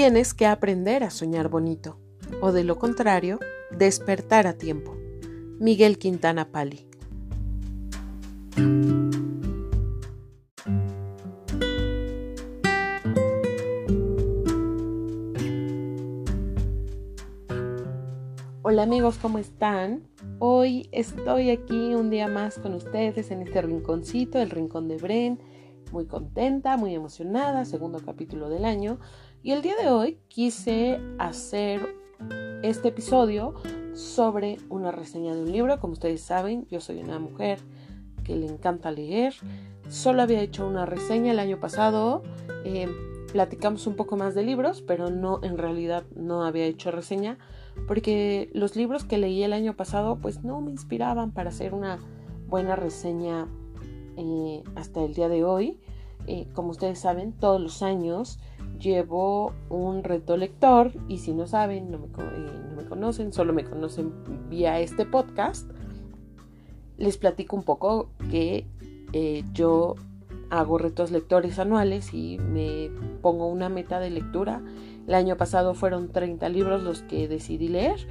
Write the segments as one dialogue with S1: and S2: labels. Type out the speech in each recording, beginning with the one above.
S1: tienes que aprender a soñar bonito, o de lo contrario, despertar a tiempo. Miguel Quintana Pali. Hola amigos, ¿cómo están? Hoy estoy aquí un día más con ustedes en este rinconcito, el rincón de Bren. Muy contenta, muy emocionada, segundo capítulo del año. Y el día de hoy quise hacer este episodio sobre una reseña de un libro. Como ustedes saben, yo soy una mujer que le encanta leer. Solo había hecho una reseña el año pasado. Eh, platicamos un poco más de libros, pero no, en realidad no había hecho reseña porque los libros que leí el año pasado pues no me inspiraban para hacer una buena reseña eh, hasta el día de hoy. Eh, como ustedes saben, todos los años llevo un reto lector y si no saben, no me, me conocen, solo me conocen vía este podcast, les platico un poco que eh, yo hago retos lectores anuales y me pongo una meta de lectura. El año pasado fueron 30 libros los que decidí leer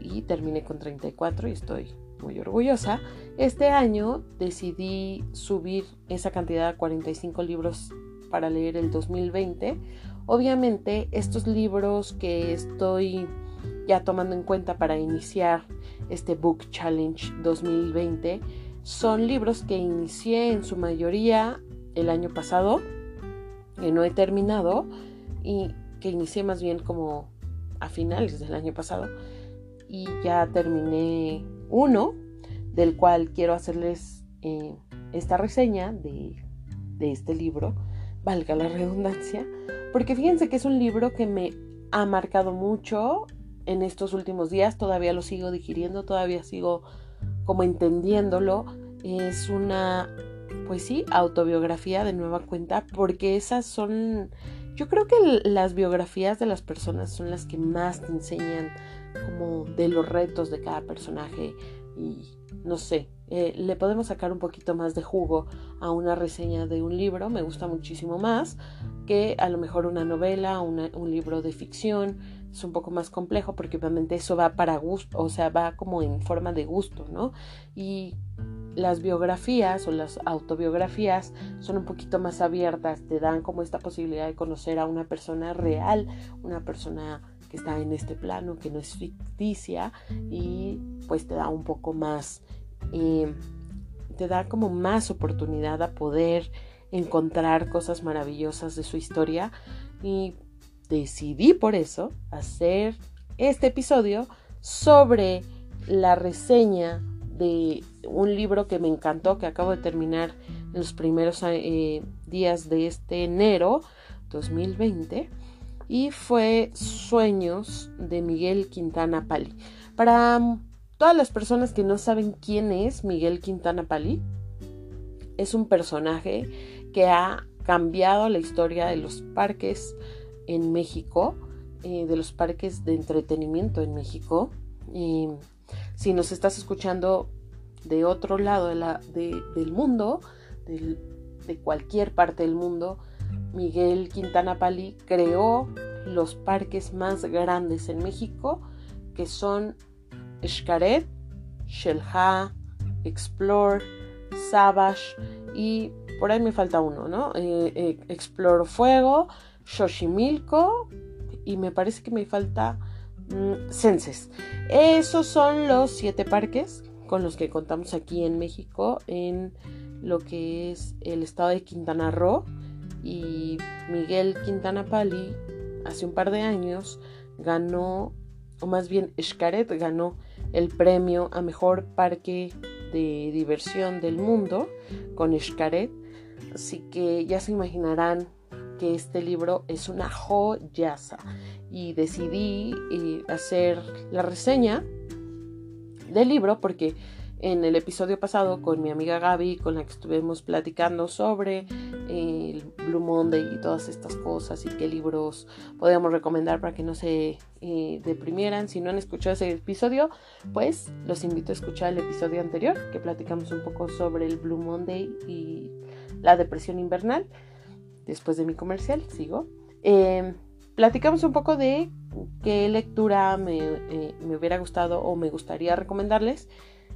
S1: y terminé con 34 y estoy muy orgullosa. Este año decidí subir esa cantidad a 45 libros para leer el 2020. Obviamente estos libros que estoy ya tomando en cuenta para iniciar este Book Challenge 2020 son libros que inicié en su mayoría el año pasado, que no he terminado y que inicié más bien como a finales del año pasado y ya terminé uno del cual quiero hacerles eh, esta reseña de, de este libro, valga la redundancia, porque fíjense que es un libro que me ha marcado mucho en estos últimos días, todavía lo sigo digiriendo, todavía sigo como entendiéndolo. Es una, pues sí, autobiografía de nueva cuenta, porque esas son, yo creo que las biografías de las personas son las que más te enseñan como de los retos de cada personaje y no sé, eh, le podemos sacar un poquito más de jugo a una reseña de un libro, me gusta muchísimo más que a lo mejor una novela, un libro de ficción, es un poco más complejo porque obviamente eso va para gusto, o sea, va como en forma de gusto, ¿no? Y las biografías o las autobiografías son un poquito más abiertas, te dan como esta posibilidad de conocer a una persona real, una persona que está en este plano, que no es ficticia y pues te da un poco más, te da como más oportunidad a poder encontrar cosas maravillosas de su historia. Y decidí por eso hacer este episodio sobre la reseña de un libro que me encantó, que acabo de terminar en los primeros eh, días de este enero 2020, y fue Sueños de Miguel Quintana Pali. Para todas las personas que no saben quién es Miguel Quintana Pali, es un personaje que ha cambiado la historia de los parques en México, eh, de los parques de entretenimiento en México. si nos estás escuchando de otro lado del mundo, de cualquier parte del mundo, Miguel Quintana Pali creó los parques más grandes en México, que son Xcaret, Xelha, Explore, Savage y por ahí me falta uno, ¿no? Eh, eh, Explore Fuego, Xochimilco y me parece que me falta mm, Censes. Esos son los siete parques con los que contamos aquí en México en lo que es el estado de Quintana Roo y Miguel Quintana Pali hace un par de años ganó o más bien Xcaret ganó el premio a mejor parque de diversión del mundo con Xcaret. Así que ya se imaginarán que este libro es una joyaza. Y decidí eh, hacer la reseña del libro porque en el episodio pasado con mi amiga Gaby, con la que estuvimos platicando sobre el Blue Monday y todas estas cosas y qué libros podíamos recomendar para que no se eh, deprimieran. Si no han escuchado ese episodio, pues los invito a escuchar el episodio anterior que platicamos un poco sobre el Blue Monday y la depresión invernal después de mi comercial, sigo. Em, platicamos un poco de qué lectura me, eh, me hubiera gustado o me gustaría recomendarles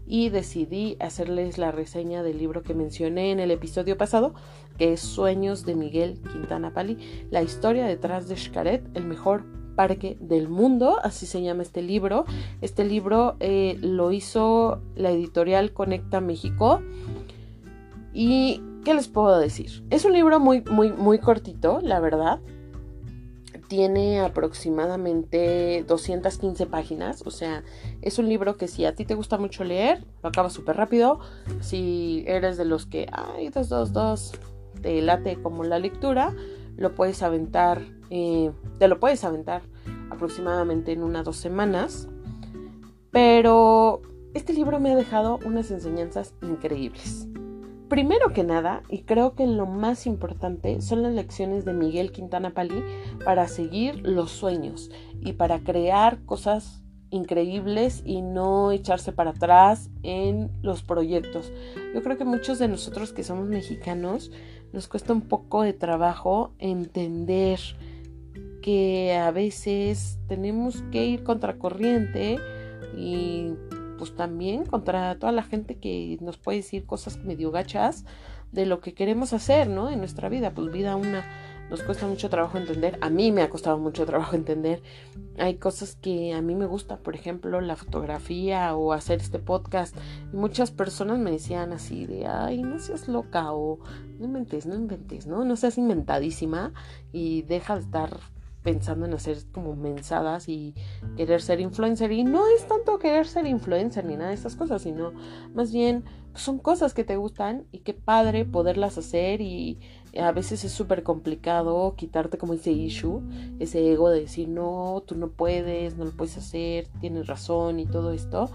S1: y decidí hacerles la reseña del libro que mencioné en el episodio pasado, que es Sueños de Miguel Quintana Pali, la historia detrás de Xcaret, el mejor parque del mundo, así se llama este libro. Este libro eh, lo hizo la editorial Conecta México. ¿Y qué les puedo decir? Es un libro muy, muy, muy cortito, la verdad tiene aproximadamente 215 páginas, o sea, es un libro que si a ti te gusta mucho leer, lo acabas súper rápido. Si eres de los que, ay, dos, dos, dos, te late como la lectura, lo puedes aventar, eh, te lo puedes aventar aproximadamente en unas dos semanas. Pero este libro me ha dejado unas enseñanzas increíbles. Primero que nada, y creo que lo más importante, son las lecciones de Miguel Quintana Palí para seguir los sueños y para crear cosas increíbles y no echarse para atrás en los proyectos. Yo creo que muchos de nosotros que somos mexicanos nos cuesta un poco de trabajo entender que a veces tenemos que ir contracorriente y pues también contra toda la gente que nos puede decir cosas medio gachas de lo que queremos hacer, ¿no? En nuestra vida, pues vida una nos cuesta mucho trabajo entender, a mí me ha costado mucho trabajo entender, hay cosas que a mí me gusta, por ejemplo, la fotografía o hacer este podcast, muchas personas me decían así de, ay, no seas loca o no inventes, no inventes, ¿no? No seas inventadísima y deja de estar pensando en hacer como mensadas y querer ser influencer. Y no es tanto querer ser influencer ni nada de estas cosas, sino más bien pues, son cosas que te gustan y qué padre poderlas hacer y a veces es súper complicado quitarte como ese issue, ese ego de decir no, tú no puedes, no lo puedes hacer, tienes razón y todo esto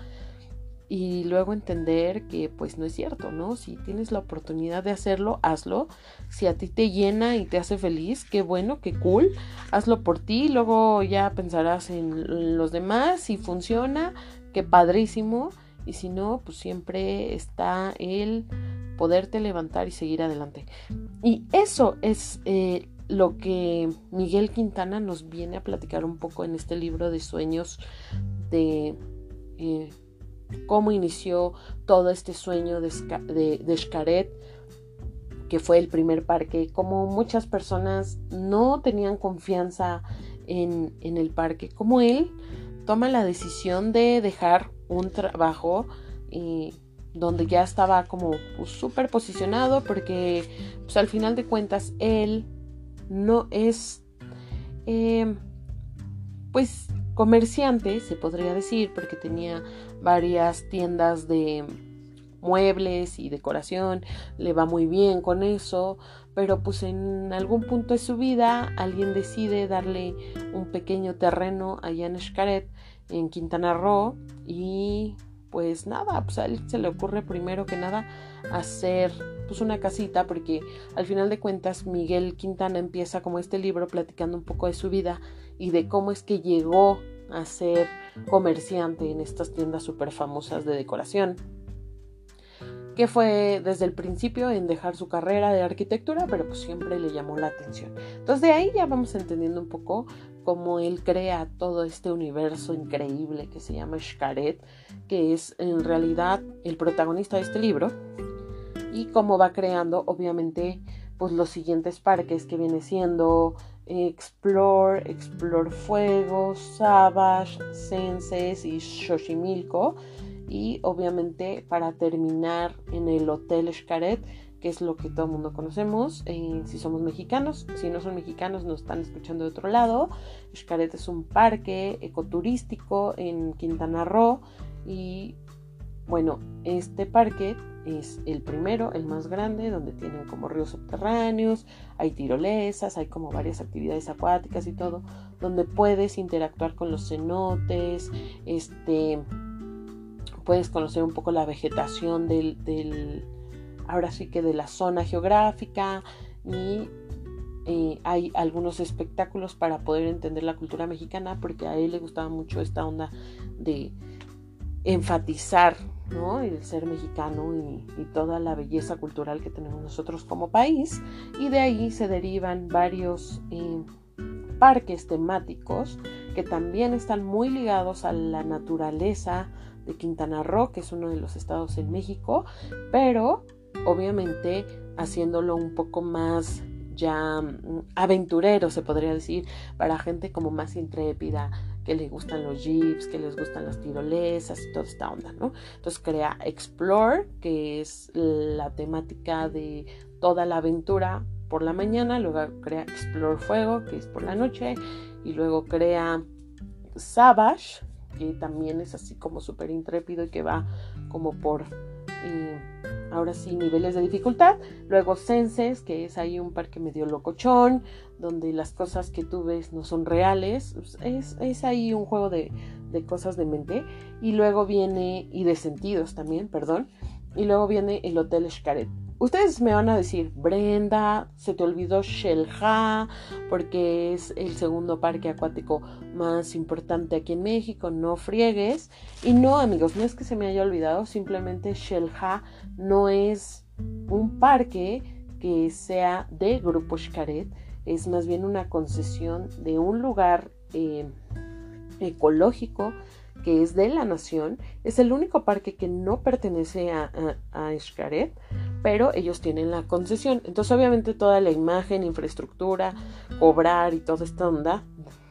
S1: y luego entender que pues no es cierto, ¿no? Si tienes la oportunidad de hacerlo, hazlo. Si a ti te llena y te hace feliz, qué bueno, qué cool, hazlo por ti, luego ya pensarás en los demás, si funciona, qué padrísimo, y si no, pues siempre está el poderte levantar y seguir adelante. Y eso es eh, lo que Miguel Quintana nos viene a platicar un poco en este libro de sueños de... Eh, cómo inició todo este sueño de, de, que fue el primer parque, cómo muchas personas no tenían confianza en, el parque, como él toma la decisión de dejar un trabajo donde ya estaba como pues, súper posicionado porque pues, al final de cuentas él no es eh, pues comerciante, se podría decir, porque tenía varias tiendas de muebles y decoración, le va muy bien con eso, pero pues en algún punto de su vida alguien decide darle un pequeño terreno allá en Xcaret, en Quintana Roo, y pues nada, pues a él se le ocurre primero que nada hacer pues una casita porque al final de cuentas Miguel Quintana empieza como este libro platicando un poco de su vida y de cómo es que llegó a ser comerciante en estas tiendas súper famosas de decoración que fue desde el principio en dejar su carrera de arquitectura, pero pues siempre le llamó la atención. Entonces de ahí ya vamos entendiendo un poco cómo él crea todo este universo increíble que se llama Xcaret, que es en realidad el protagonista de este libro, y cómo va creando obviamente pues los siguientes parques que viene siendo Explore, Explore Fuego, Savage, Senses y Xochimilco. Y obviamente para terminar en el Hotel Xcaret, que es lo que todo el mundo conocemos, eh, si somos mexicanos, si no son mexicanos nos están escuchando de otro lado. Xcaret es un parque ecoturístico en Quintana Roo. Y bueno, este parque es el primero, el más grande, donde tienen como ríos subterráneos, hay tirolesas, hay como varias actividades acuáticas y todo, donde puedes interactuar con los cenotes, este, puedes conocer un poco la vegetación del, ahora sí que de la zona geográfica y eh, hay algunos espectáculos para poder entender la cultura mexicana porque a él le gustaba mucho esta onda de enfatizar ¿no? el ser mexicano y, toda la belleza cultural que tenemos nosotros como país y de ahí se derivan varios eh, parques temáticos que también están muy ligados a la naturaleza de Quintana Roo, que es uno de los estados en México, pero obviamente haciéndolo un poco más ya mm, aventurero, se podría decir, para gente como más intrépida, que le gustan los jeeps, que les gustan las tirolesas y toda esta onda, ¿no? Entonces crea Explore, que es la temática de toda la aventura por la mañana, luego crea Explore Fuego, que es por la noche, y luego crea Savage, que también es así como súper intrépido y que va como por... Eh, ahora sí, niveles de dificultad. Luego Senses, que es ahí un parque medio locochón, donde las cosas que tú ves no son reales. Es, es ahí un juego de, de, cosas de mente. Y luego viene, y de sentidos también, perdón. Y luego viene el Hotel Xcaret. Ustedes me van a decir, Brenda, se te olvidó Shelja, porque es el segundo parque acuático más importante aquí en México, no friegues. Y no, amigos, no es que se me haya olvidado, simplemente Shelja no es un parque que sea de Grupo Xcaret, es más bien una concesión de un lugar eh, ecológico que es de la nación. Es el único parque que no pertenece a, a, pero ellos tienen la concesión. Entonces obviamente toda la imagen, infraestructura, cobrar y toda esta onda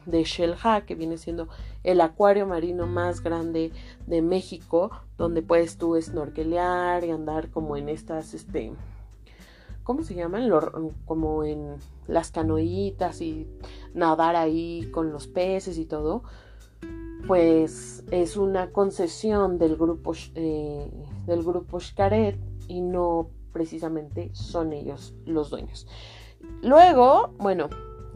S1: de Shelha, que viene siendo el acuario marino más grande de México, donde puedes tú snorkelear y andar como en estas, este, ¿cómo se llaman? como en las canoitas y nadar ahí con los peces y todo, pues es una concesión del grupo, eh, del grupo Xcaret y no precisamente son ellos los dueños. Luego, bueno,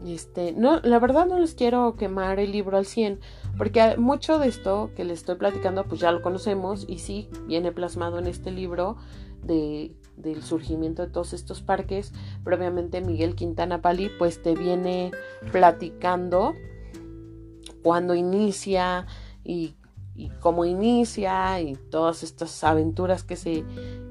S1: este, no, la verdad no les quiero quemar el libro al 100, porque mucho de esto que les estoy platicando, pues ya lo conocemos y sí, viene plasmado en este libro de, del surgimiento de todos estos parques, pero obviamente Miguel Quintana Pali, pues te viene platicando cuando inicia y, y cómo inicia y todas estas aventuras que se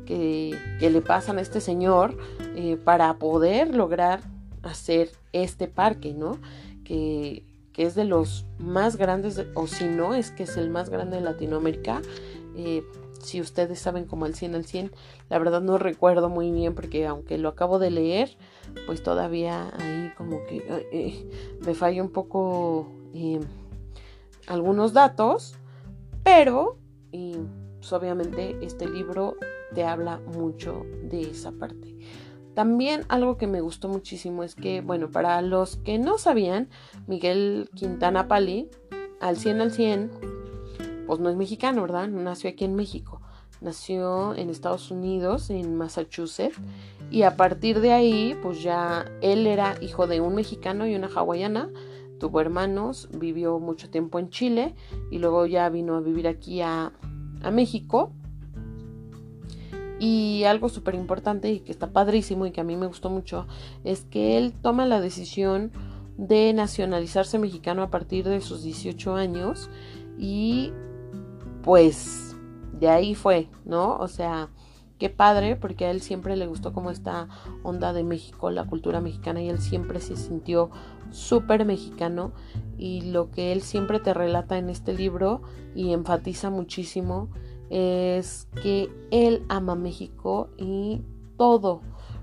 S1: que, le pasan a este señor eh, para poder lograr hacer este parque, ¿no? Que, es de los más grandes, o si no, es que es el más grande de Latinoamérica. Eh, si ustedes saben como el 100 al 100, la verdad no recuerdo muy bien porque aunque lo acabo de leer, pues todavía ahí como que eh, me falla un poco algunos datos, pero pues obviamente este libro te habla mucho de esa parte. También algo que me gustó muchísimo es que, bueno, para los que no sabían, Miguel Quintana Pali, al 100 al 100, pues no es mexicano, ¿verdad? Nació aquí en México. Nació en Estados Unidos, en Massachusetts, y a partir de ahí, pues ya él era hijo de un mexicano y una hawaiana, tuvo hermanos, vivió mucho tiempo en Chile y luego ya vino a vivir aquí a, a México y algo súper importante y que está padrísimo y que a mí me gustó mucho es que él toma la decisión de nacionalizarse mexicano a partir de sus 18 años y pues de ahí fue, ¿no? O sea, qué padre porque a él siempre le gustó como esta onda de México, la cultura mexicana y él siempre se sintió súper mexicano y lo que él siempre te relata en este libro y enfatiza muchísimo es que él ama México y todo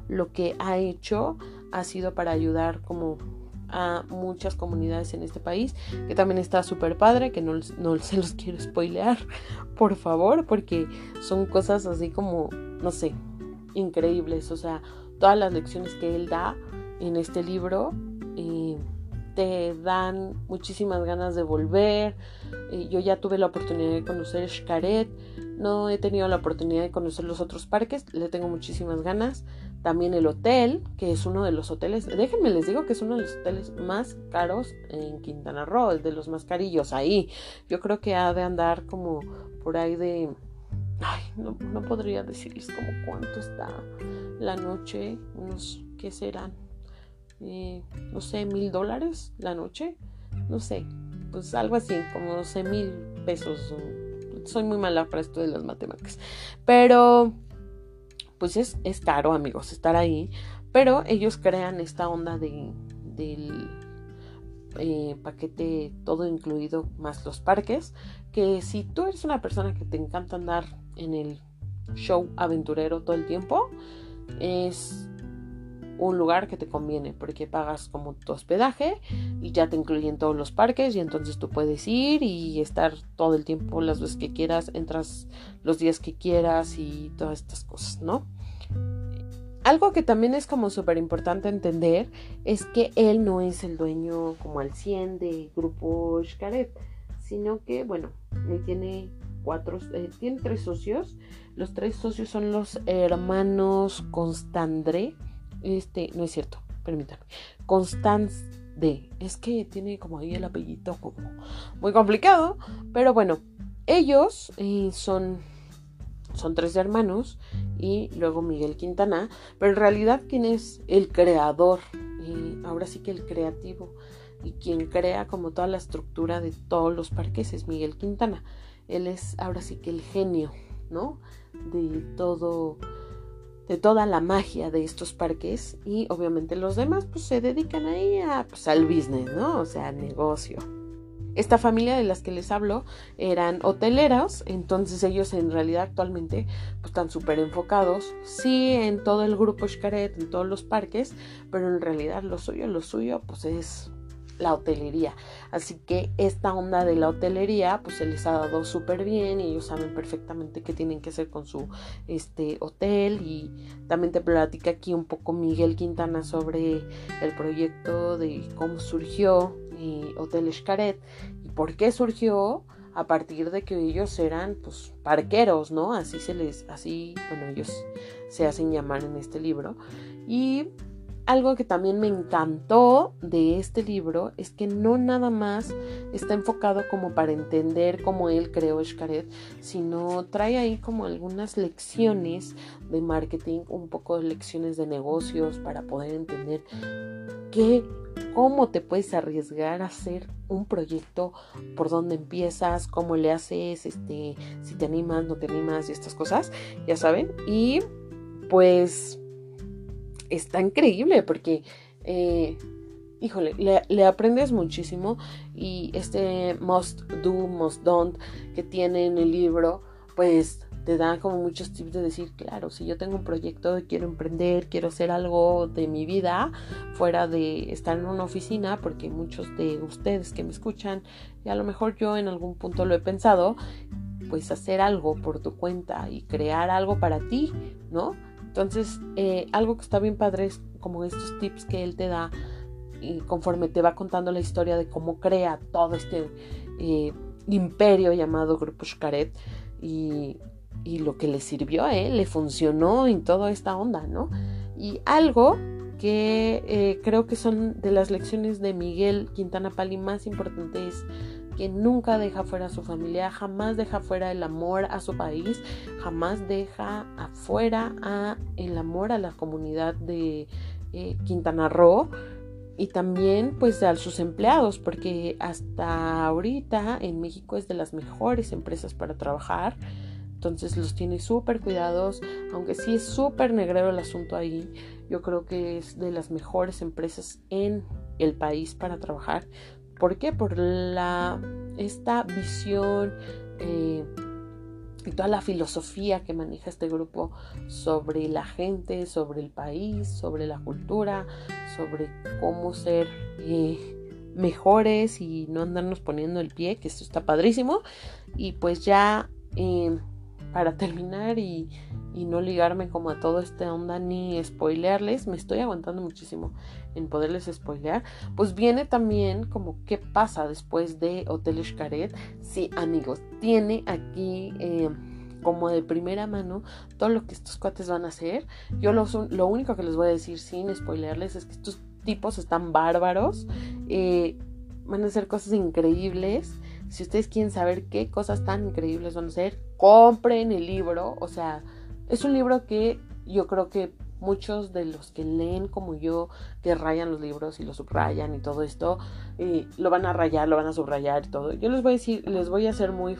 S1: lo que ha hecho ha sido para ayudar como a muchas comunidades en este país, que también está súper padre, que no, no, se los quiero spoilear, por favor, porque son cosas así como, no sé, increíbles, o sea, todas las lecciones que él da en este libro eh, te dan muchísimas ganas de volver. Eh, yo ya tuve la oportunidad de conocer Xcaret, no he tenido la oportunidad de conocer los otros parques, le tengo muchísimas ganas. También el hotel, que es uno de los hoteles, déjenme les digo que es uno de los hoteles más caros en Quintana Roo, el de los más carillos ahí. Yo creo que ha de andar como por ahí de... Ay, no, no podría decirles como cuánto está la noche, unos, ¿qué serán? Eh, no sé, mil dólares la noche, no sé, pues algo así, como 12 mil pesos soy muy mala para esto de las matemáticas. Pero, pues es, caro, amigos, estar ahí. Pero ellos crean esta onda de, del eh, paquete todo incluido más los parques, que si tú eres una persona que te encanta andar en el show aventurero todo el tiempo, es un lugar que te conviene porque pagas como tu hospedaje y ya te incluyen todos los parques y entonces tú puedes ir y estar todo el tiempo las veces que quieras, entras los días que quieras y todas estas cosas, ¿no? Algo que también es como súper importante entender es que él no es el dueño como al 100 de Grupo Xcaret, sino que, bueno, él tiene cuatro, eh, tiene tres socios. Los tres socios son los hermanos Constandre, este, no es cierto, permítanme. Constance D. Es que tiene como ahí el apellido como muy complicado. Pero bueno, ellos eh, son, son tres hermanos y luego Miguel Quintana. Pero en realidad, ¿quién es el creador? y ahora sí que el creativo. Y quien crea como toda la estructura de todos los parques es Miguel Quintana. Él es ahora sí que el genio, ¿no? De todo de toda la magia de estos parques y obviamente los demás pues se dedican ahí a, pues, al business, ¿no? O sea, al negocio. Esta familia de las que les hablo eran hoteleros, entonces ellos en realidad actualmente pues, están súper enfocados, sí, en todo el grupo Xcaret, en todos los parques, pero en realidad lo suyo, lo suyo pues es la hotelería. Así que esta onda de la hotelería pues se les ha dado súper bien y ellos saben perfectamente qué tienen que hacer con su este hotel y también te platica aquí un poco Miguel Quintana sobre el proyecto de cómo surgió eh, Hotel Xcaret y por qué surgió a partir de que ellos eran pues parqueros, ¿no? Así se les así, bueno, ellos se hacen llamar en este libro y algo que también me encantó de este libro es que no nada más está enfocado como para entender cómo él creó Xcaret, sino trae ahí como algunas lecciones de marketing, un poco de lecciones de negocios para poder entender qué cómo te puedes arriesgar a hacer un proyecto, por dónde empiezas, cómo le haces, este, si te animas, no te animas y estas cosas, ya saben. Y pues está increíble porque, eh, híjole, le, aprendes muchísimo y este must do, must don't que tiene en el libro, pues te da como muchos tips de decir, claro, si yo tengo un proyecto quiero emprender, quiero hacer algo de mi vida fuera de estar en una oficina, porque muchos de ustedes que me escuchan, y a lo mejor yo en algún punto lo he pensado, pues hacer algo por tu cuenta y crear algo para ti, ¿no? Entonces, eh, algo que está bien padre es como estos tips que él te da y conforme te va contando la historia de cómo crea todo este eh, imperio llamado Grupo Xcaret y, lo que le sirvió a él, le funcionó en toda esta onda, ¿no? Y algo que eh, creo que son de las lecciones de Miguel Quintana Pali más importantes que nunca deja fuera a su familia, jamás deja fuera el amor a su país, jamás deja afuera a el amor a la comunidad de eh, Quintana Roo y también pues a sus empleados porque hasta ahorita en México es de las mejores empresas para trabajar entonces los tiene súper cuidados aunque sí es súper negrero el asunto ahí yo creo que es de las mejores empresas en el país para trabajar ¿Por qué? Por la, esta visión eh, y toda la filosofía que maneja este grupo sobre la gente, sobre el país, sobre la cultura, sobre cómo ser eh, mejores y no andarnos poniendo el pie, que esto está padrísimo. Y pues ya eh, para terminar y, no ligarme como a todo este onda ni spoilearles, me estoy aguantando muchísimo en poderles spoilear, pues viene también como qué pasa después de Hotel Xcaret. Sí, amigos, tiene aquí... Eh, como de primera mano todo lo que estos cuates van a hacer. Yo lo, lo único que les voy a decir sin spoilearles es que estos tipos están bárbaros. Eh, van a hacer cosas increíbles. Si ustedes quieren saber qué cosas tan increíbles van a ser, compren el libro. O sea, es un libro que yo creo que muchos de los que leen como yo, que rayan los libros y los subrayan y todo esto, eh, lo van a rayar, lo van a subrayar y todo. Yo les voy a decir, les voy a ser muy,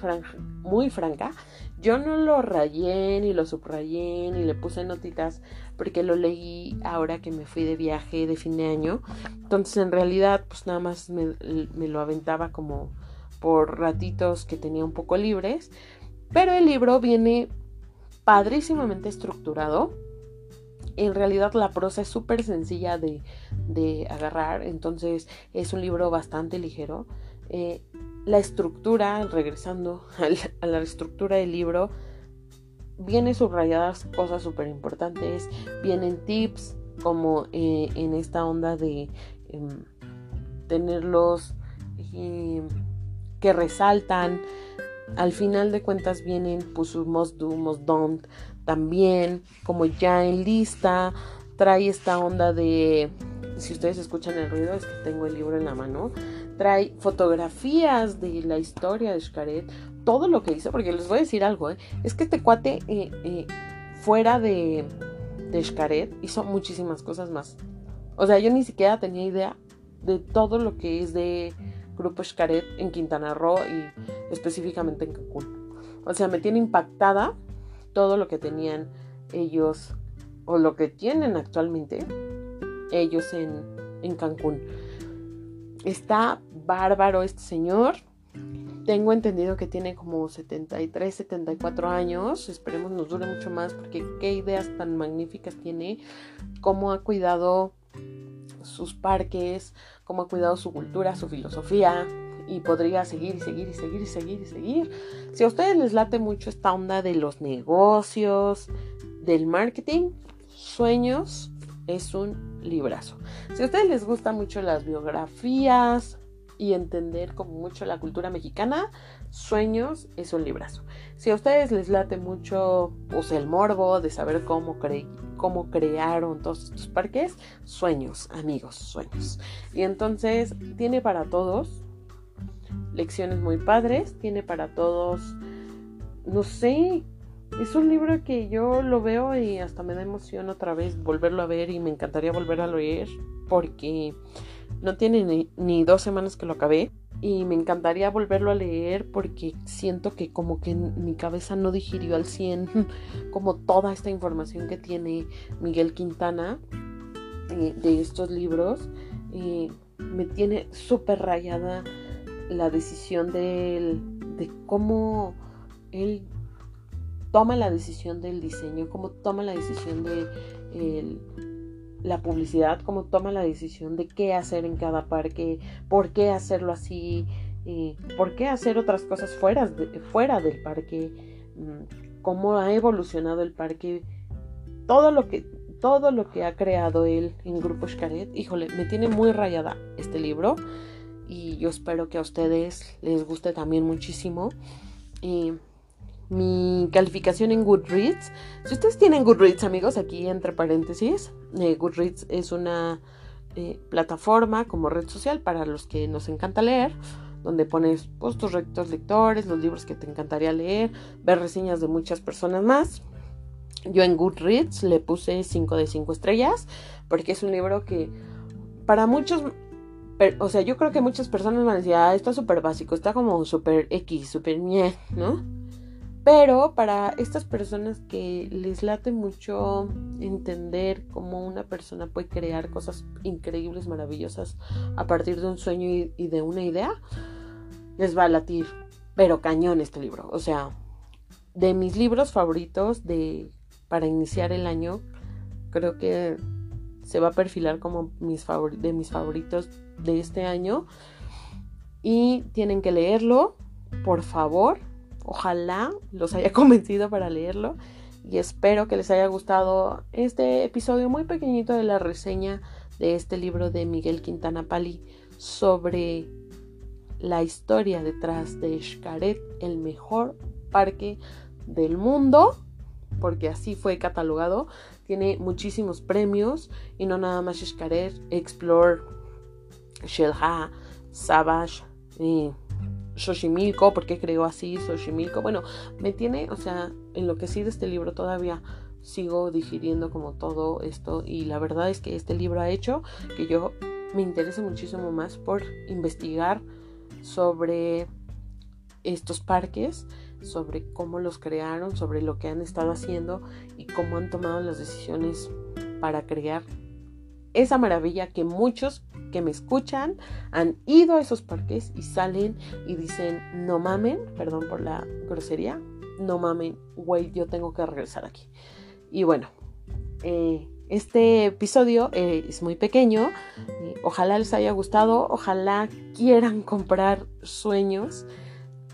S1: muy franca. Yo no lo rayé ni lo subrayé ni le puse notitas porque lo leí ahora que me fui de viaje de fin de año. Entonces en realidad pues nada más me, me lo aventaba como por ratitos que tenía un poco libres. Pero el libro viene padrísimamente estructurado. En realidad la prosa es súper sencilla de, de, agarrar, entonces es un libro bastante ligero. Eh, la estructura, regresando a la, estructura del libro, vienen subrayadas cosas súper importantes, vienen tips como eh, en esta onda de em, tenerlos em, que resaltan. Al final de cuentas vienen pues must do, must don't también, como ya en lista, trae esta onda de, si ustedes escuchan el ruido, es que tengo el libro en la mano, trae fotografías de la historia de Xcaret, todo lo que hizo, porque les voy a decir algo, ¿eh? es que este cuate eh, eh, fuera de, de Xcaret hizo muchísimas cosas más. O sea, yo ni siquiera tenía idea de todo lo que es de Grupo Xcaret en Quintana Roo y específicamente en Cancún. O sea, me tiene impactada todo lo que tenían ellos o lo que tienen actualmente ellos en, en Cancún. Está bárbaro este señor. Tengo entendido que tiene como 73, 74 años. Esperemos nos dure mucho más porque qué ideas tan magníficas tiene. Cómo ha cuidado sus parques, cómo ha cuidado su cultura, su filosofía. Y podría seguir y seguir y seguir y seguir y seguir. Si a ustedes les late mucho esta onda de los negocios, del marketing, sueños, es un librazo. Si a ustedes les gusta mucho las biografías y entender como mucho la cultura mexicana, Sueños es un librazo. Si a ustedes les late mucho pues, el morbo de saber cómo, cómo crearon todos estos parques, Sueños, amigos, Sueños. Y entonces tiene para todos lecciones muy padres, tiene para todos, no sé, es un libro que yo lo veo y hasta me da emoción otra vez volverlo a ver y me encantaría volver a leer porque no tiene ni, dos semanas que lo acabé y me encantaría volverlo a leer porque siento que como que mi cabeza no digirió al 100 como toda esta información que tiene Miguel Quintana eh, de estos libros. y me tiene súper rayada la decisión de, de cómo él toma la decisión del diseño, cómo toma la decisión de la publicidad, cómo toma la decisión de qué hacer en cada parque, por qué hacerlo así, por qué hacer otras cosas fuera, fuera del parque, mm, cómo ha evolucionado el parque, todo lo que todo lo que ha creado él en Grupo Xcaret, híjole, me tiene muy rayada este libro y yo espero que a ustedes les guste también muchísimo. Y mi calificación en Goodreads. Si ustedes tienen Goodreads, amigos, aquí entre paréntesis, eh, Goodreads es una eh, plataforma como red social para los que nos encanta leer, donde pones pues, tus rectos lectores, los libros que te encantaría leer, ver reseñas de muchas personas más. Yo en Goodreads le puse 5 de 5 estrellas, porque es un libro que para muchos o sea, yo creo que muchas personas van a decir, ah, está súper básico, está como súper X, súper mie, ¿no? Pero para estas personas que les late mucho entender cómo una persona puede crear cosas increíbles, maravillosas a partir de un sueño y, de una idea, les va a latir, pero cañón este libro. O sea, de mis libros favoritos de para iniciar el año, creo que se va a perfilar como mis de mis favoritos de este año. Y tienen que leerlo, por favor Ojalá los haya convencido para leerlo y espero que les haya gustado este episodio muy pequeñito de la reseña de este libro de Miguel Quintana Pali sobre la historia detrás de Xcaret, el mejor parque del mundo, porque así fue catalogado. Tiene muchísimos premios y no nada más Xcaret, Explore, Shelha, Savage, y Xochimilco, ¿por qué creó así Xochimilco? Bueno, me tiene, o sea, enloquecido este libro todavía sigo digiriendo como todo esto y la verdad es que este libro ha hecho que yo me interese muchísimo más por investigar sobre estos parques sobre cómo los crearon, sobre lo que han estado haciendo y cómo han tomado las decisiones para crear esa maravilla que muchos que me escuchan han ido a esos parques y salen y dicen, no mamen, perdón por la grosería, no mamen, güey, yo tengo que regresar aquí. Y bueno, eh, este episodio eh, es muy pequeño, eh, ojalá les haya gustado, ojalá quieran comprar sueños.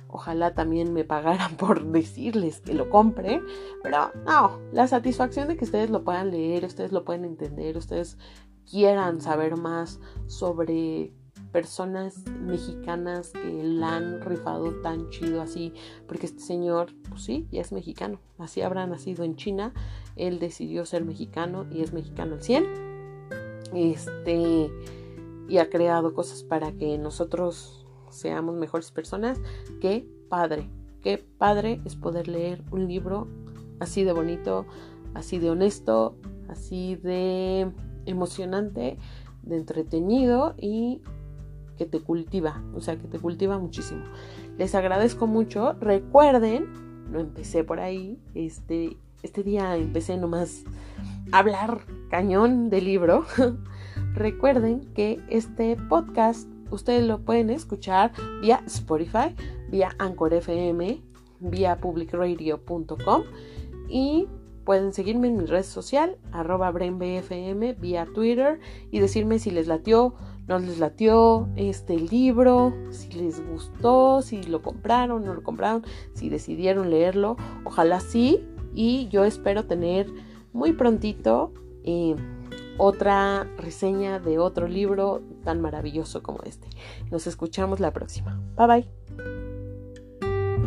S1: Ojalá también me pagaran por decirles que lo compre. Pero no, la satisfacción de que ustedes lo puedan leer, ustedes lo pueden entender, ustedes quieran saber más sobre personas mexicanas que la han rifado tan chido así, porque este señor, pues sí, ya es mexicano, así habrá nacido en China, él decidió ser mexicano y es mexicano al 100, este, y ha creado cosas para que nosotros seamos mejores personas, qué padre, qué padre es poder leer un libro así de bonito, así de honesto, así de emocionante, de entretenido y que te cultiva, o sea, que te cultiva muchísimo. Les agradezco mucho. Recuerden, no empecé por ahí, este, este día empecé nomás a hablar cañón del libro. Recuerden que este podcast ustedes lo pueden escuchar vía Spotify, vía Anchor FM, vía publicradio.com y Pueden seguirme en mi red social, arroba brainbfm, vía Twitter y decirme si les latió, no les latió este libro, si les gustó, si lo compraron, no lo compraron, si decidieron leerlo. Ojalá sí. Y yo espero tener muy prontito eh, otra reseña de otro libro tan maravilloso como este. Nos escuchamos la próxima. Bye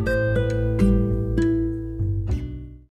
S1: bye.